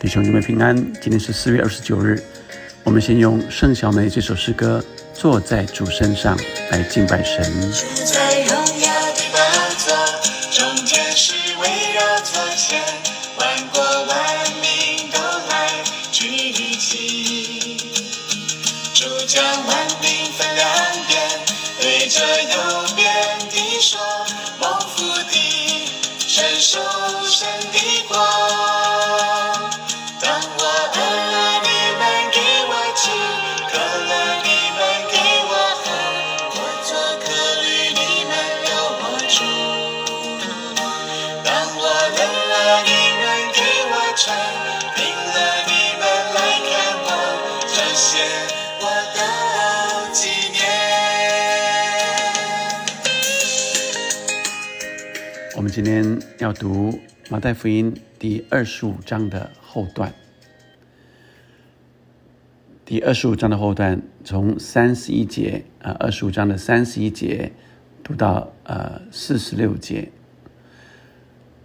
弟兄姊妹平安，今天是四月二十九日。我们先用盛小梅这首诗歌《坐在主身上》来敬拜神。在荣耀的宝座，众天使围绕座前，万国万民都来聚集。主将万民分两边，对着我都纪念。我们今天要读马太福音第二十五章的后段。第二十五章的后段，从三十一节啊，二十五章的三十一节读到呃四十六节，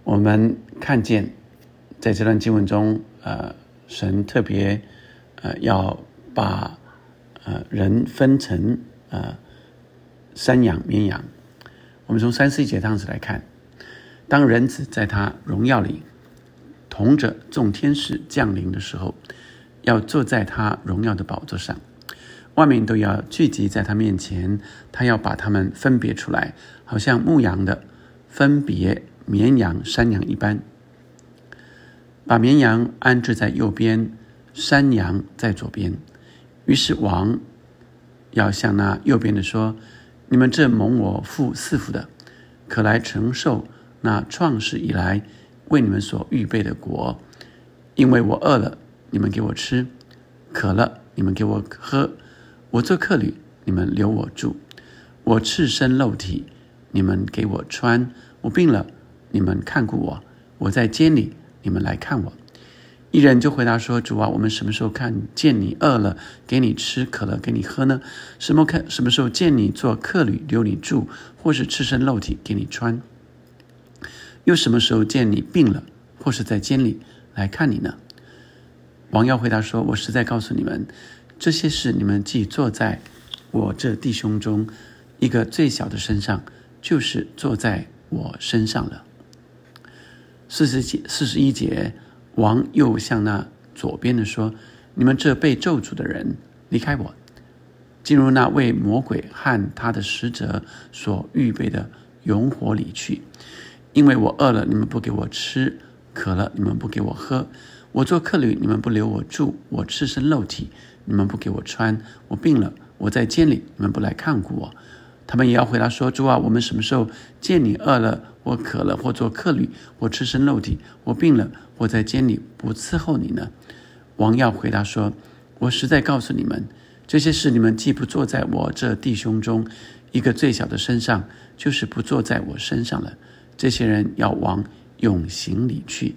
我们看见在这段经文中，呃，神特别呃要把呃人分成呃山羊、绵羊。我们从三十一节当时来看，当人子在他荣耀里同着众天使降临的时候。要坐在他荣耀的宝座上，外面都要聚集在他面前。他要把他们分别出来，好像牧羊的分别绵羊、山羊一般。把绵羊安置在右边，山羊在左边。于是王要向那右边的说：“你们这蒙我父赐福的，可来承受那创世以来为你们所预备的国，因为我饿了。”你们给我吃，渴了；你们给我喝，我做客旅；你们留我住，我赤身露体；你们给我穿，我病了；你们看顾我，我在监里；你们来看我。一人就回答说：“主啊，我们什么时候看见你饿了，给你吃；渴了，给你喝呢？什么看什么时候见你做客旅，留你住，或是赤身露体给你穿？又什么时候见你病了，或是在监里来看你呢？”王耀回答说：“我实在告诉你们，这些事你们既坐在我这弟兄中一个最小的身上，就是坐在我身上了。”四十节、四十一节，王又向那左边的说：“你们这被咒诅的人，离开我，进入那为魔鬼和他的使者所预备的永火里去，因为我饿了，你们不给我吃；渴了，你们不给我喝。”我做客旅，你们不留我住；我赤身露体，你们不给我穿；我病了，我在监里，你们不来看顾我。他们也要回答说：“主啊，我们什么时候见你饿了，或渴了，或做客旅，或赤身露体，或病了，或在监里不伺候你呢？”王要回答说：“我实在告诉你们，这些事你们既不坐在我这弟兄中一个最小的身上，就是不坐在我身上了。这些人要往永刑里去，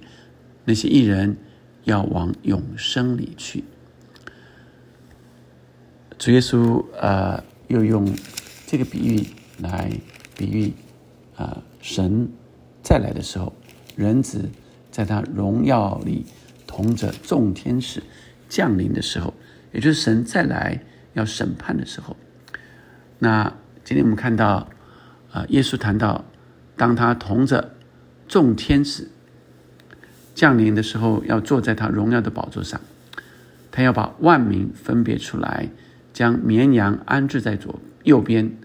那些艺人。”要往永生里去。主耶稣呃，又用这个比喻来比喻啊，神再来的时候，人子在他荣耀里同着众天使降临的时候，也就是神再来要审判的时候。那今天我们看到啊，耶稣谈到，当他同着众天使。降临的时候，要坐在他荣耀的宝座上，他要把万民分别出来，将绵羊安置在左右边，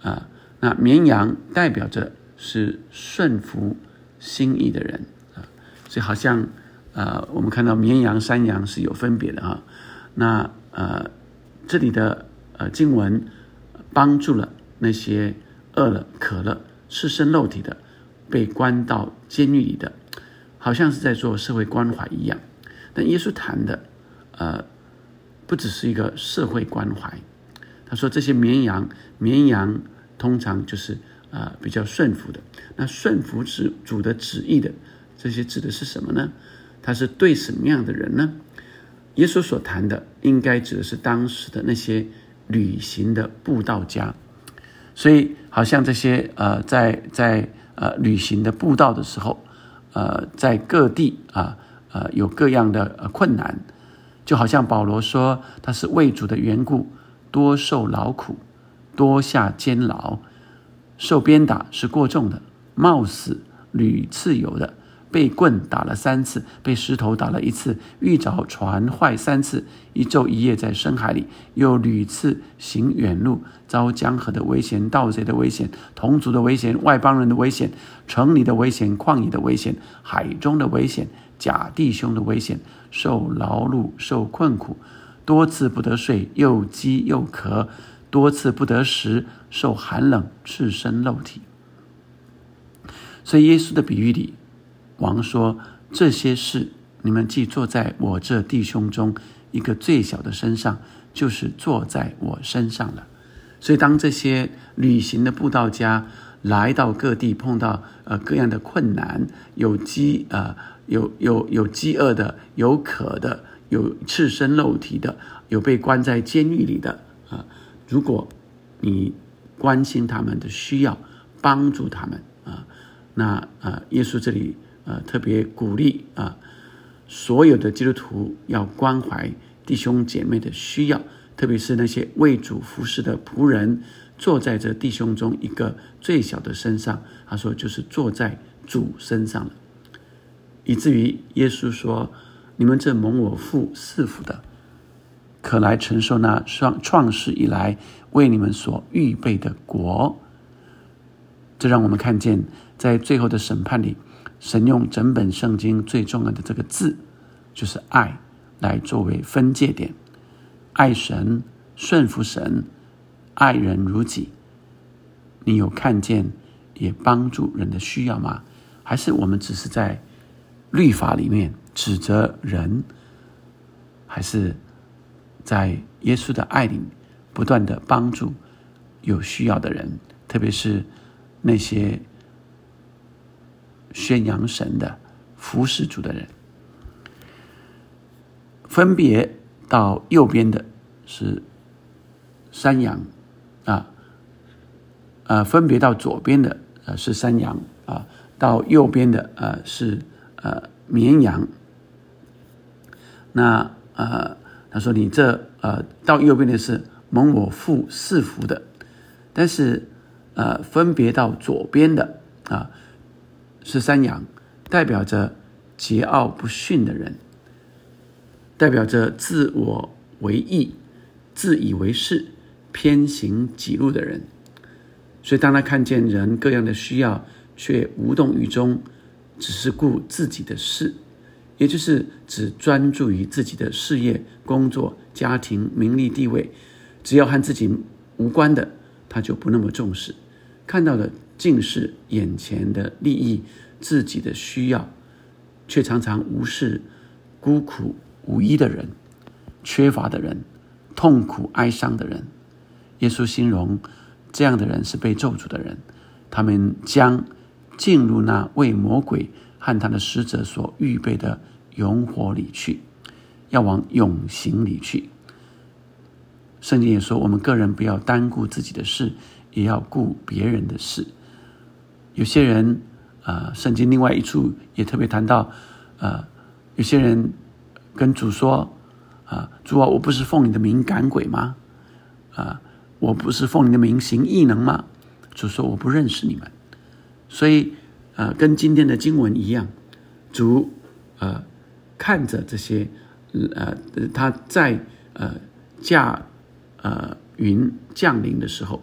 啊，那绵羊代表着是顺服心意的人啊，所以好像呃，我们看到绵羊、山羊是有分别的啊，那呃，这里的呃经文帮助了那些饿了、渴了、赤身肉体的，被关到监狱里的。好像是在做社会关怀一样，但耶稣谈的，呃，不只是一个社会关怀。他说这些绵羊，绵羊通常就是呃比较顺服的。那顺服主主的旨意的，这些指的是什么呢？他是对什么样的人呢？耶稣所谈的，应该指的是当时的那些旅行的布道家。所以，好像这些呃在在呃旅行的布道的时候。呃，在各地啊，呃有各样的困难，就好像保罗说他是为主的缘故多受劳苦，多下监牢，受鞭打是过重的，冒死屡次有的。被棍打了三次，被石头打了一次，遇着船坏三次，一昼一夜在深海里，又屡次行远路，遭江河的危险、盗贼的危险、同族的危险、外邦人的危险、城里的危险、旷野的危险、海中的危险、假弟兄的危险，受劳碌、受困苦，多次不得睡，又饥又渴，多次不得食，受寒冷，赤身露体。所以耶稣的比喻里。王说：“这些事，你们既坐在我这弟兄中一个最小的身上，就是坐在我身上了。所以，当这些旅行的布道家来到各地，碰到呃各样的困难，有饥呃有有有饥饿的，有渴的，有赤身露体的，有被关在监狱里的啊。如果你关心他们的需要，帮助他们啊，那啊，耶稣这里。”呃，特别鼓励啊，所有的基督徒要关怀弟兄姐妹的需要，特别是那些为主服侍的仆人，坐在这弟兄中一个最小的身上。他说，就是坐在主身上了，以至于耶稣说：“你们这蒙我父赐福的，可来承受那创创世以来为你们所预备的国。”这让我们看见，在最后的审判里。神用整本圣经最重要的这个字，就是爱，来作为分界点。爱神，顺服神，爱人如己。你有看见也帮助人的需要吗？还是我们只是在律法里面指责人？还是在耶稣的爱里不断的帮助有需要的人？特别是那些。宣扬神的服侍主的人，分别到右边的是山羊啊，呃，分别到左边的呃是山羊啊，到右边的呃是呃绵羊。那呃，他说你这呃到右边的是蒙我父赐福的，但是呃分别到左边的啊。是山羊，代表着桀骜不驯的人，代表着自我为义、自以为是、偏行己路的人。所以，当他看见人各样的需要，却无动于衷，只是顾自己的事，也就是只专注于自己的事业、工作、家庭、名利、地位，只要和自己无关的，他就不那么重视。看到的尽是眼前的利益。自己的需要，却常常无视孤苦无依的人、缺乏的人、痛苦哀伤的人。耶稣形容这样的人是被咒诅的人，他们将进入那为魔鬼和他的使者所预备的永火里去，要往永行里去。圣经也说，我们个人不要单顾自己的事，也要顾别人的事。有些人。啊，圣经另外一处也特别谈到，呃，有些人跟主说，啊，主啊，我不是奉你的名赶鬼吗？啊，我不是奉你的名行异能吗？主说我不认识你们。所以，呃，跟今天的经文一样，主，呃，看着这些，呃，他在呃驾呃云降临的时候，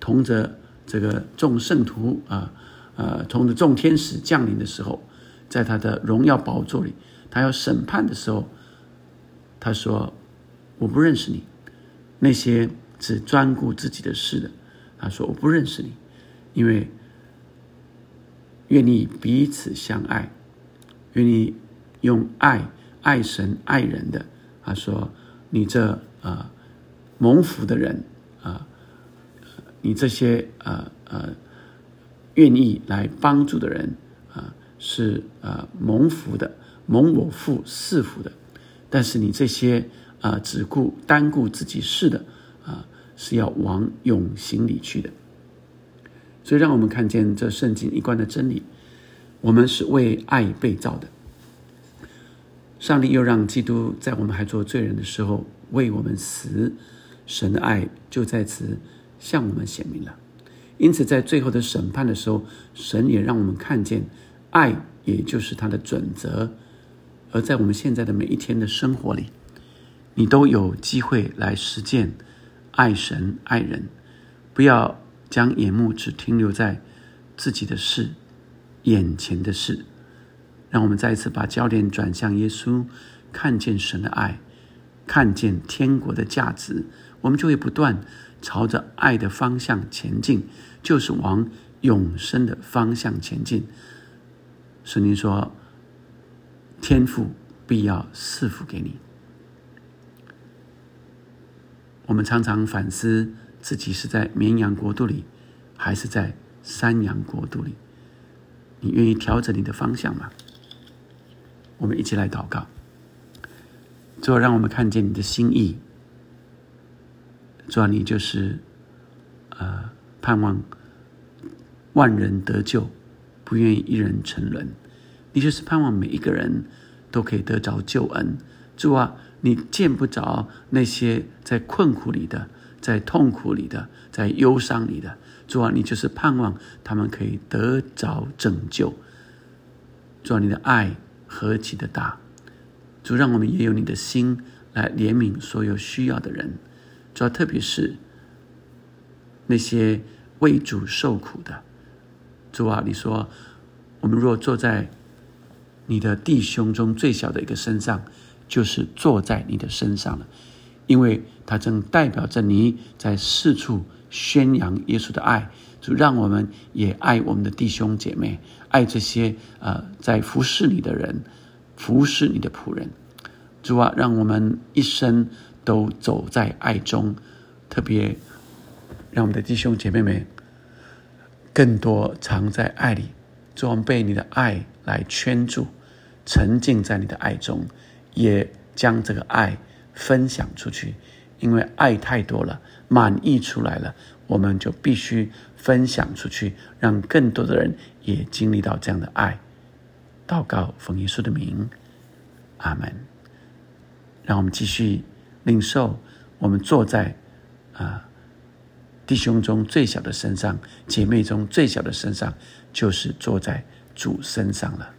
同着这个众圣徒啊。呃，同着众天使降临的时候，在他的荣耀宝座里，他要审判的时候，他说：“我不认识你，那些只专顾自己的事的。”他说：“我不认识你，因为愿你彼此相爱，愿你用爱爱神爱人的。”他说：“你这啊蒙福的人啊，你这些呃呃。”愿意来帮助的人啊，是呃蒙福的，蒙我父赐福的。但是你这些啊只顾单顾自己事的啊，是要往永刑里去的。所以，让我们看见这圣经一贯的真理：我们是为爱被造的。上帝又让基督在我们还做罪人的时候为我们死，神的爱就在此向我们显明了。因此，在最后的审判的时候，神也让我们看见，爱也就是他的准则。而在我们现在的每一天的生活里，你都有机会来实践爱神爱人，不要将眼目只停留在自己的事、眼前的事。让我们再一次把焦点转向耶稣，看见神的爱，看见天国的价值，我们就会不断朝着爱的方向前进，就是往永生的方向前进。圣经说：“天赋必要赐福给你。”我们常常反思自己是在绵羊国度里，还是在山羊国度里？你愿意调整你的方向吗？我们一起来祷告，主啊，让我们看见你的心意。主啊，你就是呃，盼望万人得救，不愿意一人沉沦。你就是盼望每一个人都可以得着救恩。主啊，你见不着那些在困苦里的、在痛苦里的、在忧伤里的。主啊，你就是盼望他们可以得着拯救。主啊，你的爱。何其的大！主让我们也有你的心来怜悯所有需要的人，主要特别是那些为主受苦的。主啊，你说我们若坐在你的弟兄中最小的一个身上，就是坐在你的身上了，因为他正代表着你在四处宣扬耶稣的爱。主让我们也爱我们的弟兄姐妹。爱这些呃，在服侍你的人，服侍你的仆人，主啊，让我们一生都走在爱中，特别让我们的弟兄姐妹们更多藏在爱里，主，我们被你的爱来圈住，沉浸在你的爱中，也将这个爱分享出去，因为爱太多了，满溢出来了，我们就必须分享出去，让更多的人。也经历到这样的爱，祷告奉耶稣的名，阿门。让我们继续领受，我们坐在啊弟兄中最小的身上，姐妹中最小的身上，就是坐在主身上了。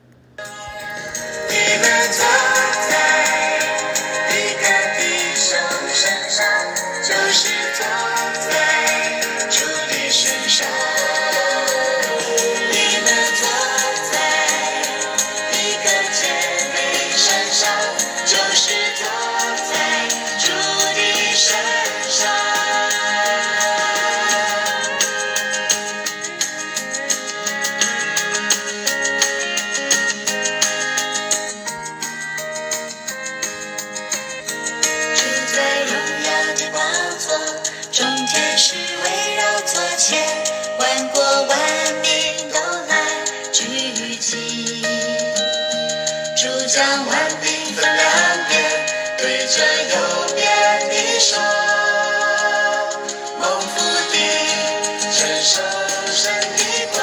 三万平分两边对着右边的说猛虎地镇守神的光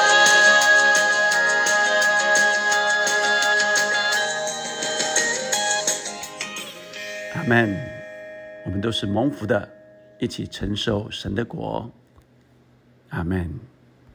阿 man 我们都是蒙福的一起承受神的国。阿 man